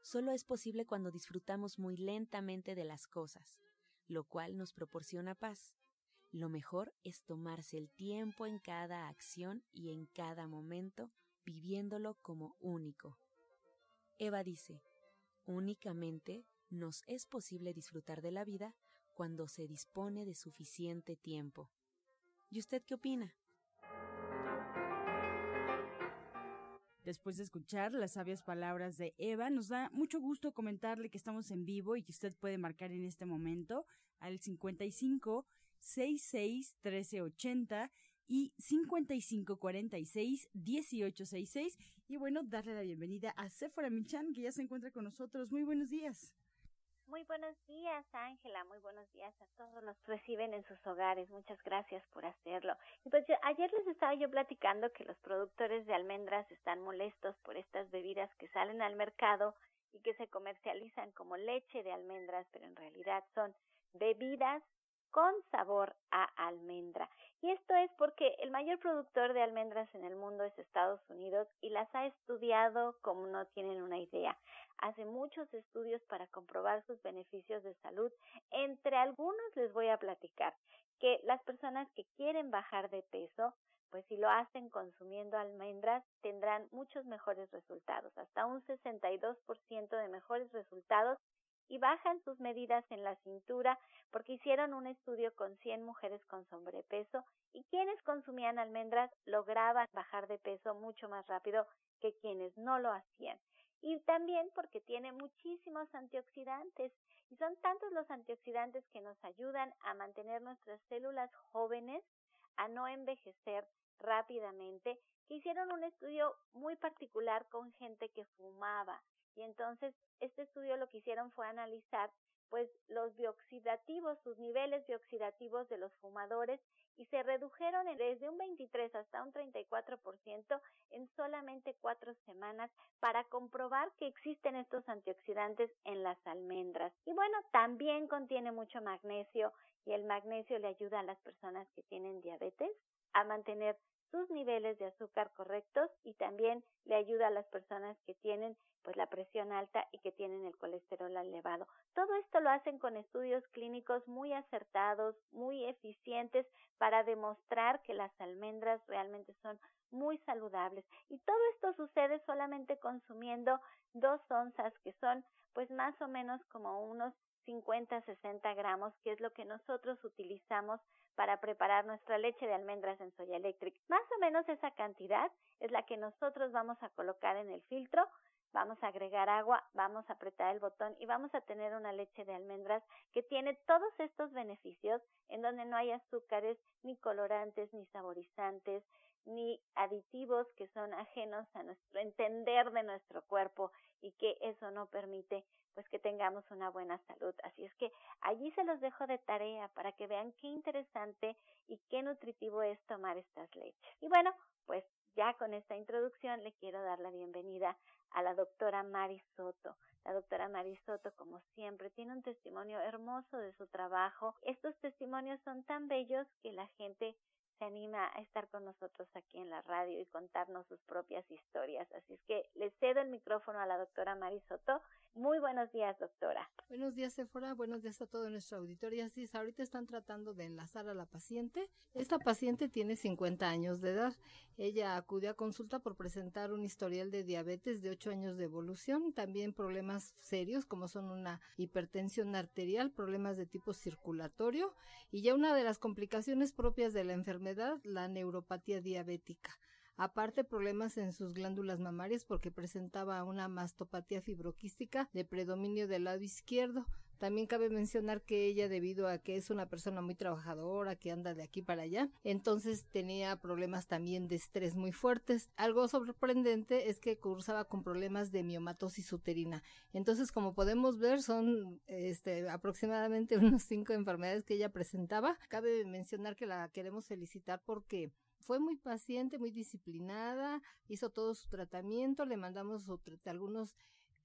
solo es posible cuando disfrutamos muy lentamente de las cosas, lo cual nos proporciona paz. Lo mejor es tomarse el tiempo en cada acción y en cada momento, viviéndolo como único. Eva dice, únicamente nos es posible disfrutar de la vida cuando se dispone de suficiente tiempo. ¿Y usted qué opina? Después de escuchar las sabias palabras de Eva, nos da mucho gusto comentarle que estamos en vivo y que usted puede marcar en este momento al 55 66 1380 y 5546 1866 y bueno, darle la bienvenida a Sephora Michan que ya se encuentra con nosotros. Muy buenos días. Muy buenos días, Ángela. Muy buenos días a todos los que reciben en sus hogares. Muchas gracias por hacerlo. Y pues ayer les estaba yo platicando que los productores de almendras están molestos por estas bebidas que salen al mercado y que se comercializan como leche de almendras, pero en realidad son bebidas con sabor a almendra. Y esto es porque el mayor productor de almendras en el mundo es Estados Unidos y las ha estudiado como no tienen una idea. Hace muchos estudios para comprobar sus beneficios de salud. Entre algunos les voy a platicar que las personas que quieren bajar de peso pues si lo hacen consumiendo almendras tendrán muchos mejores resultados, hasta un 62% de mejores resultados y bajan sus medidas en la cintura porque hicieron un estudio con 100 mujeres con sobrepeso y quienes consumían almendras lograban bajar de peso mucho más rápido que quienes no lo hacían. Y también porque tiene muchísimos antioxidantes y son tantos los antioxidantes que nos ayudan a mantener nuestras células jóvenes, a no envejecer rápidamente, que hicieron un estudio muy particular con gente que fumaba y entonces este estudio lo que hicieron fue analizar pues los bioxidativos, sus niveles bioxidativos de los fumadores y se redujeron desde un 23 hasta un 34% en solamente cuatro semanas para comprobar que existen estos antioxidantes en las almendras. Y bueno, también contiene mucho magnesio y el magnesio le ayuda a las personas que tienen diabetes a mantener sus niveles de azúcar correctos y también le ayuda a las personas que tienen pues la presión alta y que tienen el colesterol elevado. Todo esto lo hacen con estudios clínicos muy acertados, muy eficientes para demostrar que las almendras realmente son muy saludables. Y todo esto sucede solamente consumiendo dos onzas, que son pues más o menos como unos 50, 60 gramos, que es lo que nosotros utilizamos para preparar nuestra leche de almendras en Soya Electric. Más o menos esa cantidad es la que nosotros vamos a colocar en el filtro vamos a agregar agua, vamos a apretar el botón y vamos a tener una leche de almendras que tiene todos estos beneficios en donde no hay azúcares, ni colorantes, ni saborizantes, ni aditivos que son ajenos a nuestro entender de nuestro cuerpo y que eso no permite pues que tengamos una buena salud. Así es que allí se los dejo de tarea para que vean qué interesante y qué nutritivo es tomar estas leches. Y bueno, pues ya con esta introducción le quiero dar la bienvenida a la doctora Mari Soto. La doctora Mari Soto, como siempre, tiene un testimonio hermoso de su trabajo. Estos testimonios son tan bellos que la gente se anima a estar con nosotros aquí en la radio y contarnos sus propias historias. Así es que le cedo el micrófono a la doctora Marisoto. Muy buenos días, doctora. Buenos días, Sephora. Buenos días a todo nuestro auditorio. Así es, ahorita están tratando de enlazar a la paciente. Esta paciente tiene 50 años de edad. Ella acudió a consulta por presentar un historial de diabetes de 8 años de evolución, también problemas serios como son una hipertensión arterial, problemas de tipo circulatorio y ya una de las complicaciones propias de la enfermedad, la neuropatía diabética. Aparte, problemas en sus glándulas mamarias porque presentaba una mastopatía fibroquística de predominio del lado izquierdo. También cabe mencionar que ella, debido a que es una persona muy trabajadora, que anda de aquí para allá, entonces tenía problemas también de estrés muy fuertes. Algo sorprendente es que cursaba con problemas de miomatosis uterina. Entonces, como podemos ver, son este, aproximadamente unos cinco enfermedades que ella presentaba. Cabe mencionar que la queremos felicitar porque fue muy paciente, muy disciplinada, hizo todo su tratamiento, le mandamos algunos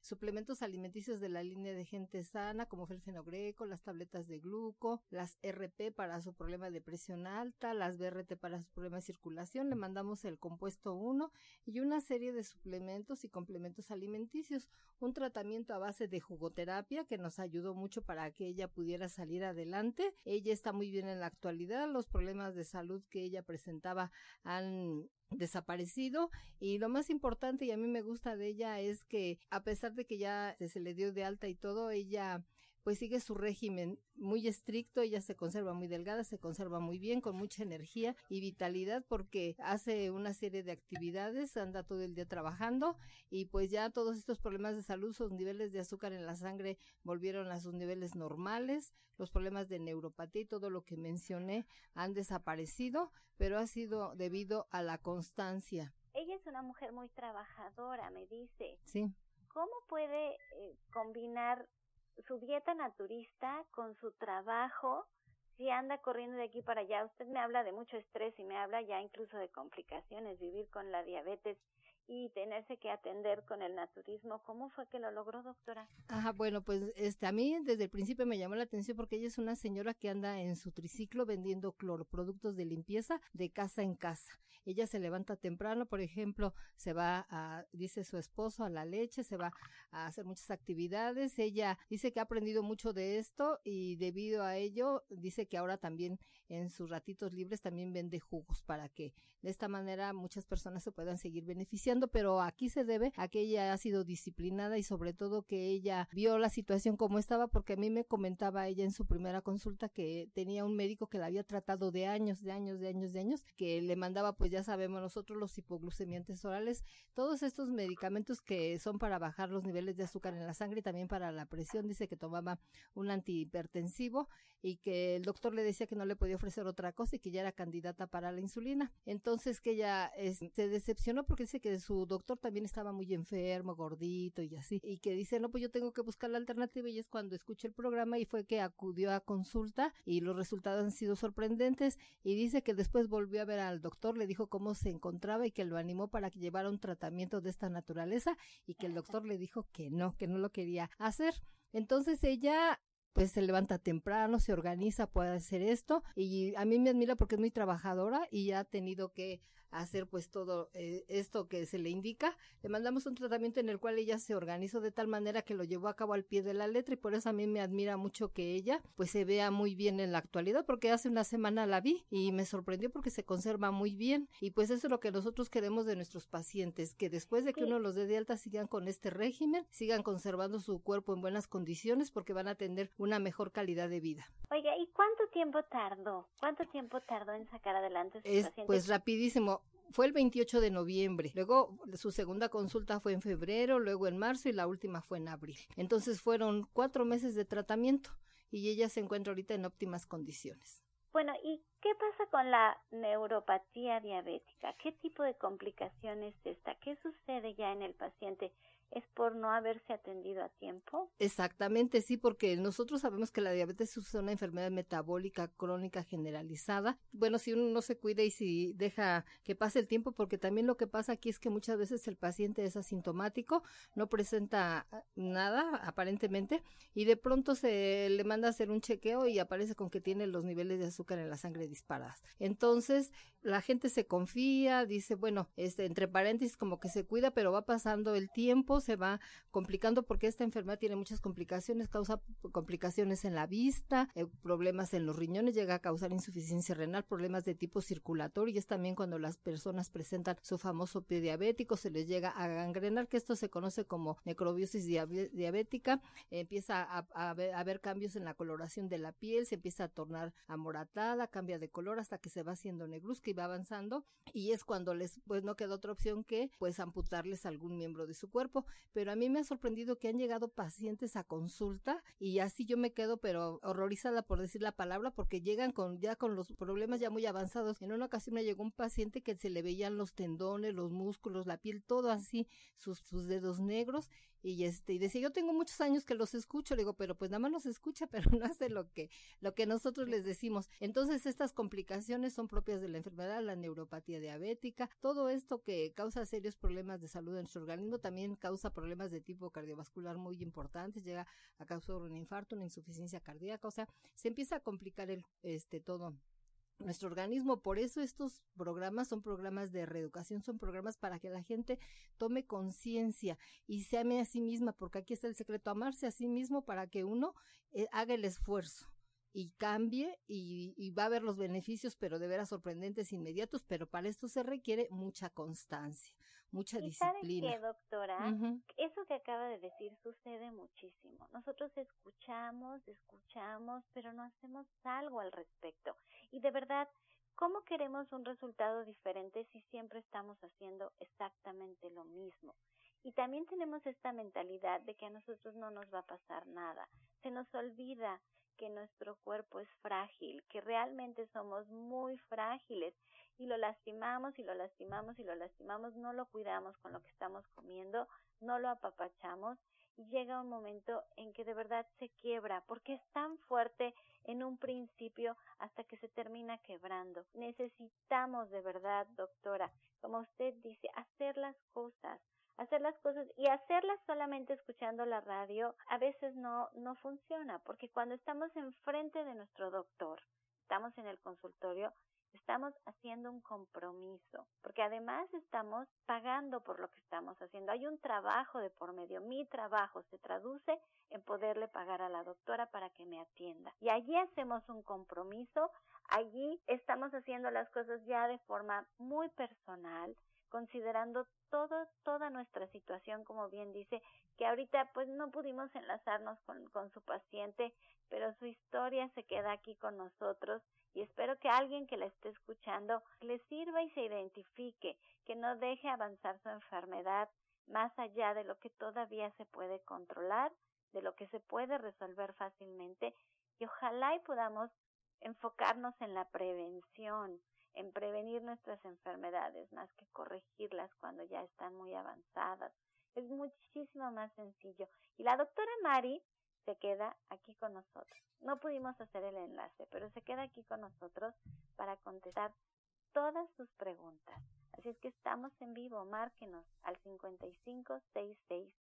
suplementos alimenticios de la línea de gente sana, como el fenogreco, las tabletas de gluco, las RP para su problema de presión alta, las BRT para su problema de circulación, le mandamos el compuesto 1 y una serie de suplementos y complementos alimenticios, un tratamiento a base de jugoterapia que nos ayudó mucho para que ella pudiera salir adelante. Ella está muy bien en la actualidad, los problemas de salud que ella presentaba han desaparecido y lo más importante y a mí me gusta de ella es que a pesar de que ya se le dio de alta y todo, ella pues sigue su régimen muy estricto, ella se conserva muy delgada, se conserva muy bien, con mucha energía y vitalidad porque hace una serie de actividades, anda todo el día trabajando y pues ya todos estos problemas de salud, sus niveles de azúcar en la sangre volvieron a sus niveles normales, los problemas de neuropatía y todo lo que mencioné han desaparecido, pero ha sido debido a la constancia. Ella es una mujer muy trabajadora, me dice. Sí. ¿Cómo puede eh, combinar su dieta naturista con su trabajo, si anda corriendo de aquí para allá, usted me habla de mucho estrés y me habla ya incluso de complicaciones, vivir con la diabetes y tenerse que atender con el naturismo. ¿Cómo fue que lo logró, doctora? Ajá, bueno, pues este, a mí desde el principio me llamó la atención porque ella es una señora que anda en su triciclo vendiendo cloroproductos de limpieza de casa en casa. Ella se levanta temprano, por ejemplo, se va a, dice su esposo, a la leche, se va a hacer muchas actividades. Ella dice que ha aprendido mucho de esto y debido a ello dice que ahora también en sus ratitos libres también vende jugos para que de esta manera muchas personas se puedan seguir beneficiando, pero aquí se debe a que ella ha sido disciplinada y sobre todo que ella vio la situación como estaba, porque a mí me comentaba ella en su primera consulta que tenía un médico que la había tratado de años, de años, de años, de años, que le mandaba, pues ya sabemos nosotros, los hipoglucemiantes orales, todos estos medicamentos que son para bajar los niveles de azúcar en la sangre y también para la presión, dice que tomaba un antihipertensivo y que el doctor le decía que no le podía ofrecer otra cosa y que ya era candidata para la insulina. Entonces, que ella se decepcionó porque dice que su doctor también estaba muy enfermo, gordito y así, y que dice, no, pues yo tengo que buscar la alternativa y es cuando escuché el programa y fue que acudió a consulta y los resultados han sido sorprendentes y dice que después volvió a ver al doctor, le dijo cómo se encontraba y que lo animó para que llevara un tratamiento de esta naturaleza y que el doctor le dijo que no, que no lo quería hacer. Entonces ella pues se levanta temprano, se organiza, puede hacer esto y a mí me admira porque es muy trabajadora y ha tenido que hacer pues todo eh, esto que se le indica. Le mandamos un tratamiento en el cual ella se organizó de tal manera que lo llevó a cabo al pie de la letra y por eso a mí me admira mucho que ella pues se vea muy bien en la actualidad porque hace una semana la vi y me sorprendió porque se conserva muy bien y pues eso es lo que nosotros queremos de nuestros pacientes, que después de que uno los dé de alta sigan con este régimen, sigan conservando su cuerpo en buenas condiciones porque van a tener una mejor calidad de vida. Oiga, ¿y cuánto tiempo tardó? ¿Cuánto tiempo tardó en sacar adelante es, Pues rapidísimo fue el 28 de noviembre. Luego su segunda consulta fue en febrero, luego en marzo y la última fue en abril. Entonces fueron cuatro meses de tratamiento y ella se encuentra ahorita en óptimas condiciones. Bueno, ¿y qué pasa con la neuropatía diabética? ¿Qué tipo de complicaciones está? ¿Qué sucede ya en el paciente? Es por no haberse atendido a tiempo? Exactamente, sí, porque nosotros sabemos que la diabetes es una enfermedad metabólica crónica generalizada. Bueno, si uno no se cuida y si deja que pase el tiempo, porque también lo que pasa aquí es que muchas veces el paciente es asintomático, no presenta nada aparentemente, y de pronto se le manda a hacer un chequeo y aparece con que tiene los niveles de azúcar en la sangre disparadas. Entonces, la gente se confía, dice, bueno, este, entre paréntesis, como que se cuida, pero va pasando el tiempo, se va complicando porque esta enfermedad tiene muchas complicaciones, causa complicaciones en la vista, eh, problemas en los riñones, llega a causar insuficiencia renal, problemas de tipo circulatorio y es también cuando las personas presentan su famoso pie diabético, se les llega a gangrenar, que esto se conoce como necrobiosis diabética, empieza a, haber cambios en la coloración de la piel, se empieza a tornar amoratada, cambia de color hasta que se va haciendo negruzca y va avanzando y es cuando les pues no queda otra opción que pues amputarles algún miembro de su cuerpo pero a mí me ha sorprendido que han llegado pacientes a consulta y así yo me quedo pero horrorizada por decir la palabra porque llegan con ya con los problemas ya muy avanzados. En una ocasión me llegó un paciente que se le veían los tendones, los músculos, la piel, todo así, sus, sus dedos negros y este y decía yo tengo muchos años que los escucho le digo pero pues nada más los escucha pero no hace lo que lo que nosotros les decimos entonces estas complicaciones son propias de la enfermedad la neuropatía diabética todo esto que causa serios problemas de salud en nuestro organismo también causa problemas de tipo cardiovascular muy importantes llega a causar un infarto una insuficiencia cardíaca o sea se empieza a complicar el este todo nuestro organismo. Por eso estos programas son programas de reeducación, son programas para que la gente tome conciencia y se ame a sí misma, porque aquí está el secreto, amarse a sí mismo para que uno eh, haga el esfuerzo y cambie y, va a ver los beneficios, pero de veras sorprendentes inmediatos, pero para esto se requiere mucha constancia, mucha ¿Y disciplina. ¿Sabe qué, doctora? Eso que acaba de decir sucede muchísimo. Nosotros escuchamos, escuchamos, pero no hacemos algo al respecto. Y de verdad, ¿cómo queremos un resultado diferente si siempre estamos haciendo exactamente lo mismo? Y también tenemos esta mentalidad de que a nosotros no nos va a pasar nada. Se nos olvida que nuestro cuerpo es frágil, que realmente somos muy frágiles y lo lastimamos y lo lastimamos y lo lastimamos, no lo cuidamos con lo que estamos comiendo, no lo apapachamos y llega un momento en que de verdad se quiebra porque es tan fuerte en un principio hasta que se termina quebrando. Necesitamos de verdad, doctora, como usted dice, hacer las cosas, hacer las cosas y hacerlas solamente escuchando la radio a veces no no funciona porque cuando estamos enfrente de nuestro doctor, estamos en el consultorio, estamos haciendo un compromiso, porque además estamos pagando por lo que estamos haciendo. Hay un trabajo de por medio. Mi trabajo se traduce en poderle pagar a la doctora para que me atienda. Y allí hacemos un compromiso, allí estamos haciendo las cosas ya de forma muy personal, considerando todo, toda nuestra situación, como bien dice, que ahorita pues no pudimos enlazarnos con, con su paciente, pero su historia se queda aquí con nosotros y espero que alguien que la esté escuchando le sirva y se identifique, que no deje avanzar su enfermedad más allá de lo que todavía se puede controlar, de lo que se puede resolver fácilmente y ojalá y podamos enfocarnos en la prevención, en prevenir nuestras enfermedades más que corregirlas cuando ya están muy avanzadas. Es muchísimo más sencillo. Y la doctora Mari se queda aquí con nosotros. No pudimos hacer el enlace, pero se queda aquí con nosotros para contestar todas sus preguntas. Así es que estamos en vivo, márquenos al 55 66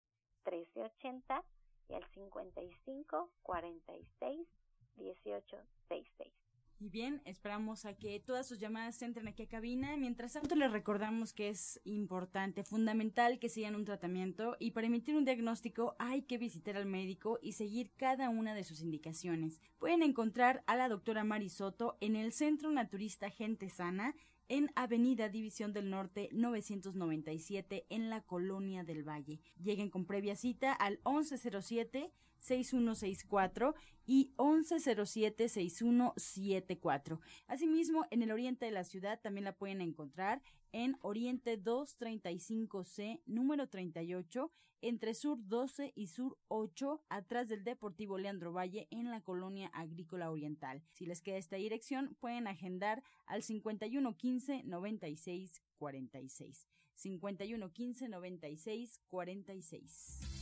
1380 y al 55 46 18 66. Y bien, esperamos a que todas sus llamadas entren aquí a cabina. Mientras tanto, les recordamos que es importante, fundamental que sigan un tratamiento y para emitir un diagnóstico hay que visitar al médico y seguir cada una de sus indicaciones. Pueden encontrar a la doctora Marisoto en el Centro Naturista Gente Sana en Avenida División del Norte 997 en la Colonia del Valle. Lleguen con previa cita al 1107 6164 y 1107-6174. Asimismo, en el oriente de la ciudad también la pueden encontrar en Oriente 235C, número 38, entre Sur 12 y Sur 8, atrás del Deportivo Leandro Valle, en la colonia agrícola oriental. Si les queda esta dirección, pueden agendar al 5115 9646.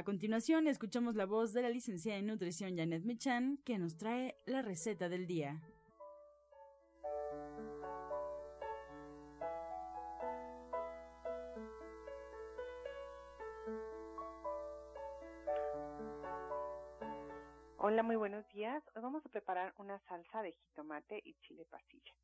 A continuación, escuchamos la voz de la licenciada en nutrición Janet Michan, que nos trae la receta del día. Hola, muy buenos días. Hoy vamos a preparar una salsa de jitomate y chile pasilla.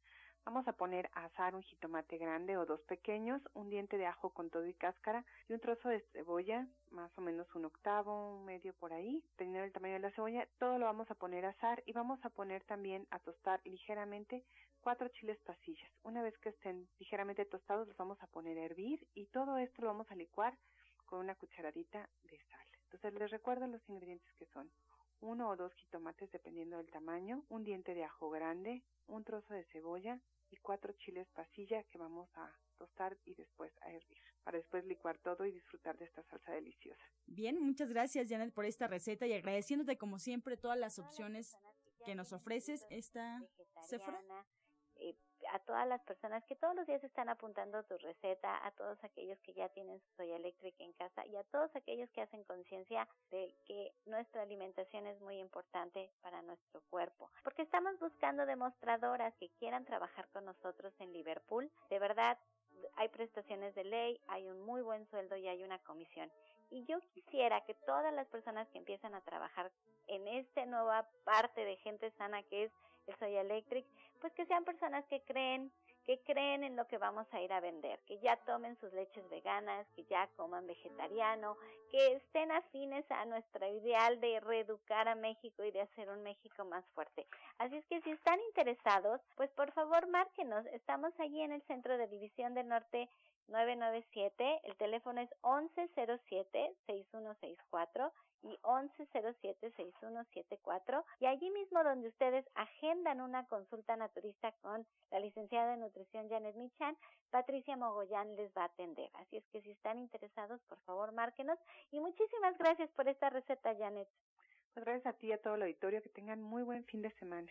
Vamos a poner a asar un jitomate grande o dos pequeños, un diente de ajo con todo y cáscara y un trozo de cebolla, más o menos un octavo, un medio por ahí, dependiendo del tamaño de la cebolla. Todo lo vamos a poner a asar y vamos a poner también a tostar ligeramente cuatro chiles pasillas. Una vez que estén ligeramente tostados, los vamos a poner a hervir y todo esto lo vamos a licuar con una cucharadita de sal. Entonces les recuerdo los ingredientes que son uno o dos jitomates dependiendo del tamaño, un diente de ajo grande, un trozo de cebolla, y cuatro chiles pasilla que vamos a tostar y después a hervir, para después licuar todo y disfrutar de esta salsa deliciosa. Bien, muchas gracias Janet por esta receta y agradeciéndote como siempre todas las opciones que nos ofreces esta Sephora a todas las personas que todos los días están apuntando tu receta, a todos aquellos que ya tienen su soya eléctrica en casa y a todos aquellos que hacen conciencia de que nuestra alimentación es muy importante para nuestro cuerpo. Porque estamos buscando demostradoras que quieran trabajar con nosotros en Liverpool. De verdad, hay prestaciones de ley, hay un muy buen sueldo y hay una comisión. Y yo quisiera que todas las personas que empiezan a trabajar en esta nueva parte de gente sana que es el Soya Electric, pues que sean personas que creen, que creen en lo que vamos a ir a vender, que ya tomen sus leches veganas, que ya coman vegetariano, que estén afines a nuestro ideal de reeducar a México y de hacer un México más fuerte. Así es que si están interesados, pues por favor márquenos. Estamos allí en el Centro de División del Norte 997, el teléfono es 1107-6164 y 1107-6174 y allí mismo donde ustedes agendan una consulta naturista con la licenciada de nutrición Janet Michan, Patricia Mogollán les va a atender. Así es que si están interesados, por favor, márquenos y muchísimas gracias por esta receta, Janet. Pues gracias a ti y a todo el auditorio, que tengan muy buen fin de semana.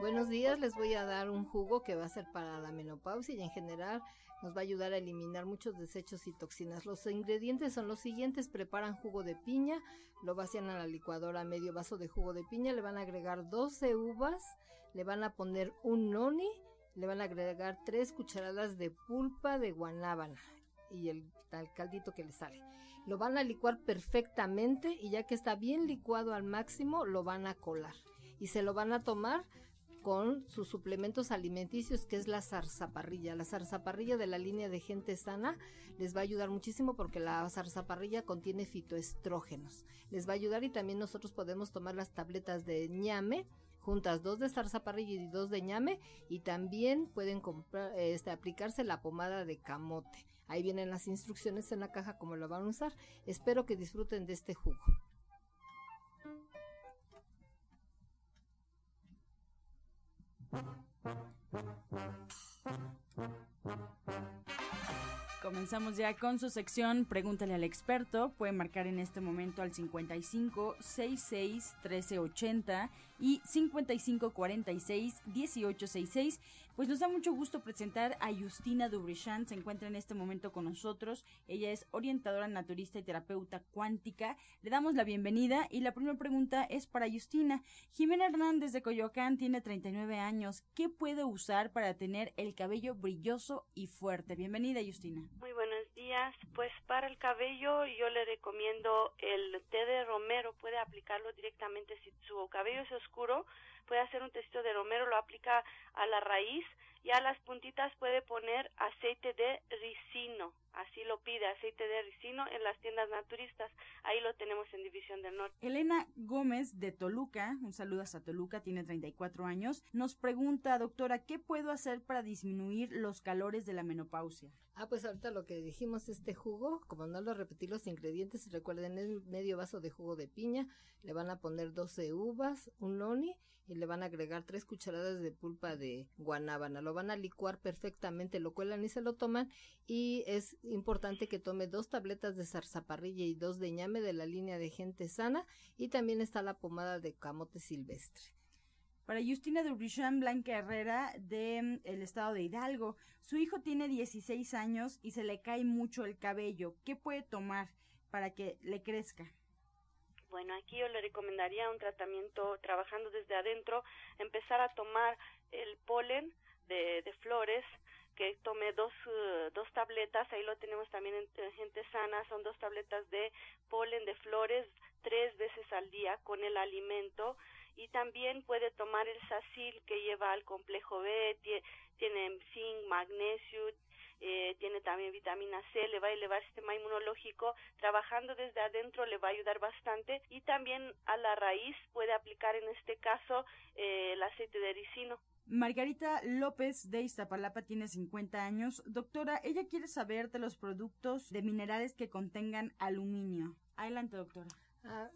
Buenos días, les voy a dar un jugo que va a ser para la menopausia y en general nos va a ayudar a eliminar muchos desechos y toxinas. Los ingredientes son los siguientes, preparan jugo de piña, lo vacían a la licuadora, medio vaso de jugo de piña, le van a agregar 12 uvas, le van a poner un noni, le van a agregar 3 cucharadas de pulpa de guanábana y el tal caldito que le sale. Lo van a licuar perfectamente y ya que está bien licuado al máximo, lo van a colar y se lo van a tomar con sus suplementos alimenticios, que es la zarzaparrilla. La zarzaparrilla de la línea de gente sana les va a ayudar muchísimo porque la zarzaparrilla contiene fitoestrógenos. Les va a ayudar y también nosotros podemos tomar las tabletas de ñame juntas dos de zarzaparrilla y dos de ñame y también pueden comprar, este, aplicarse la pomada de camote. Ahí vienen las instrucciones en la caja cómo lo van a usar. Espero que disfruten de este jugo. Comenzamos ya con su sección Pregúntale al experto. Puede marcar en este momento al 55 66 1380 y 55 46 1866 pues nos da mucho gusto presentar a Justina Dubrichan, se encuentra en este momento con nosotros. Ella es orientadora naturista y terapeuta cuántica. Le damos la bienvenida y la primera pregunta es para Justina. Jimena Hernández de Coyoacán tiene 39 años. ¿Qué puede usar para tener el cabello brilloso y fuerte? Bienvenida, Justina. Muy buenos días. Pues para el cabello yo le recomiendo el té de romero. Puede aplicarlo directamente si su cabello es oscuro puede hacer un testito de romero, lo aplica a la raíz y a las puntitas puede poner aceite de ricino, así lo pide, aceite de ricino en las tiendas naturistas, ahí lo tenemos en División del Norte. Elena Gómez de Toluca, un saludo hasta Toluca, tiene 34 años, nos pregunta, doctora, ¿qué puedo hacer para disminuir los calores de la menopausia? Ah, pues ahorita lo que dijimos, este jugo, como no lo repetí los ingredientes, recuerden, es medio vaso de jugo de piña, le van a poner 12 uvas, un noni, y le van a agregar tres cucharadas de pulpa de guanábana. Lo van a licuar perfectamente, lo cuelan y se lo toman y es importante que tome dos tabletas de zarzaparrilla y dos de ñame de la línea de gente sana y también está la pomada de camote silvestre. Para Justina Dubrichan Blanca Herrera del el estado de Hidalgo, su hijo tiene 16 años y se le cae mucho el cabello. ¿Qué puede tomar para que le crezca? Bueno, aquí yo le recomendaría un tratamiento trabajando desde adentro, empezar a tomar el polen de, flores, que tome dos, uh, dos tabletas, ahí lo tenemos también en, gente sana, son dos tabletas de polen de flores tres veces al día con el alimento y también puede tomar el sacil que lleva al complejo B, tiene, zinc, magnesio, eh, tiene también vitamina C, le va a elevar el sistema inmunológico, trabajando desde adentro le va a ayudar bastante y también a la raíz puede aplicar en este caso eh, el aceite de ricino. Margarita López de Iztapalapa tiene 50 años. Doctora, ella quiere saber de los productos de minerales que contengan aluminio. Adelante, doctora. Ah,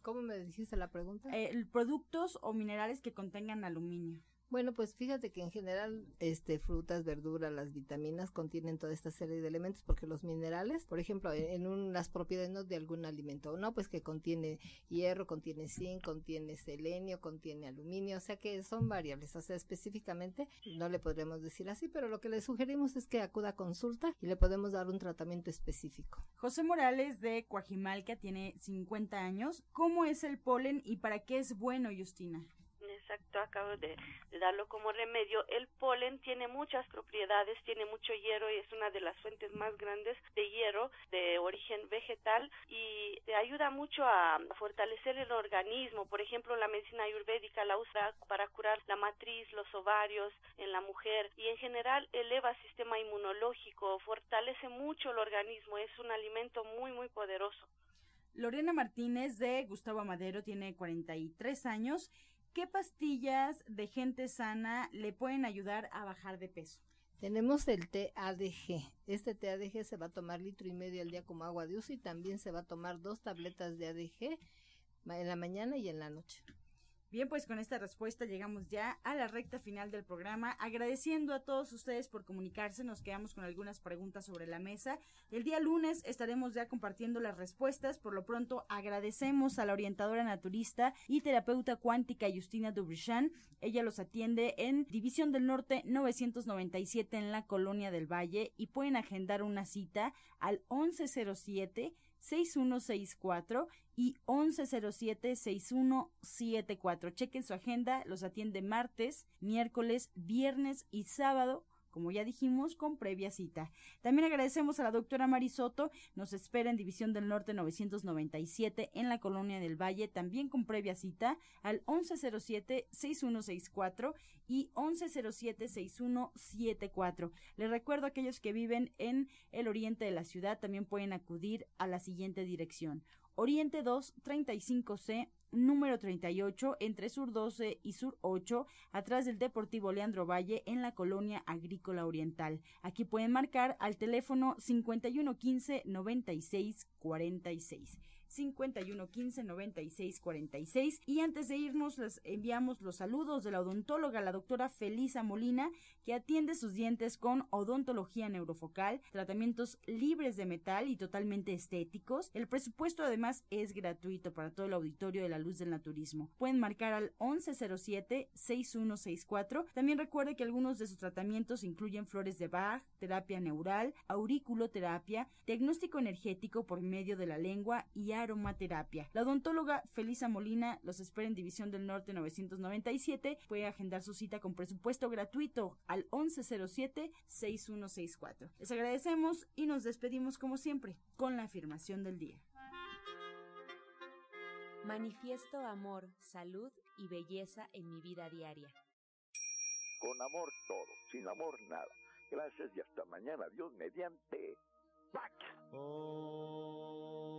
¿Cómo me dijiste la pregunta? Eh, productos o minerales que contengan aluminio. Bueno, pues fíjate que en general, este, frutas, verduras, las vitaminas contienen toda esta serie de elementos porque los minerales, por ejemplo, en, un, las propiedades de algún alimento, no, pues que contiene hierro, contiene zinc, contiene selenio, contiene aluminio, o sea que son variables, o sea, específicamente no le podremos decir así, pero lo que le sugerimos es que acuda a consulta y le podemos dar un tratamiento específico. José Morales de Coajimalca tiene 50 años. ¿Cómo es el polen y para qué es bueno, Justina? Acabo de, darlo como remedio. El polen tiene muchas propiedades, tiene mucho hierro y es una de las fuentes más grandes de hierro de origen vegetal y te ayuda mucho a fortalecer el organismo. Por ejemplo, la medicina ayurvédica la usa para curar la matriz, los ovarios en la mujer y en general eleva el sistema inmunológico, fortalece mucho el organismo, es un alimento muy, muy poderoso. Lorena Martínez de Gustavo Amadero tiene 43 años ¿qué pastillas de gente sana le pueden ayudar a bajar de peso? Tenemos el TADG. Este TADG se va a tomar litro y medio al día como agua de uso y también se va a tomar dos tabletas de ADG en la mañana y en la noche. Bien, pues con esta respuesta llegamos ya a la recta final del programa. Agradeciendo a todos ustedes por comunicarse, nos quedamos con algunas preguntas sobre la mesa. El día lunes estaremos ya compartiendo las respuestas. Por lo pronto, agradecemos a la orientadora naturista y terapeuta cuántica Justina Dubrichan. Ella los atiende en División del Norte 997 en la Colonia del Valle y pueden agendar una cita al 1107 6164 y 1107-6174. Chequen su agenda, los atiende martes, miércoles, viernes y sábado como ya dijimos, con previa cita. También agradecemos a la doctora Marisoto, nos espera en División del Norte 997 en la Colonia del Valle, también con previa cita al 1107-6164 y 1107-6174. Les recuerdo a aquellos que viven en el oriente de la ciudad también pueden acudir a la siguiente dirección. Oriente 2, 35C, número 38, entre Sur 12 y Sur 8, atrás del Deportivo Leandro Valle, en la colonia agrícola oriental. Aquí pueden marcar al teléfono 5115 9646. 51 15 96 46. Y antes de irnos, les enviamos los saludos de la odontóloga, la doctora Felisa Molina, que atiende sus dientes con odontología neurofocal, tratamientos libres de metal y totalmente estéticos. El presupuesto además es gratuito para todo el auditorio de la luz del naturismo. Pueden marcar al 1107 6164. También recuerde que algunos de sus tratamientos incluyen flores de Bach, terapia neural, auriculoterapia, diagnóstico energético por medio de la lengua y aromaterapia. La odontóloga Felisa Molina los espera en División del Norte 997. Puede agendar su cita con presupuesto gratuito al 1107-6164. Les agradecemos y nos despedimos como siempre con la afirmación del día. Manifiesto amor, salud y belleza en mi vida diaria. Con amor todo, sin amor nada. Gracias y hasta mañana. Dios mediante. ¡Pax! Oh.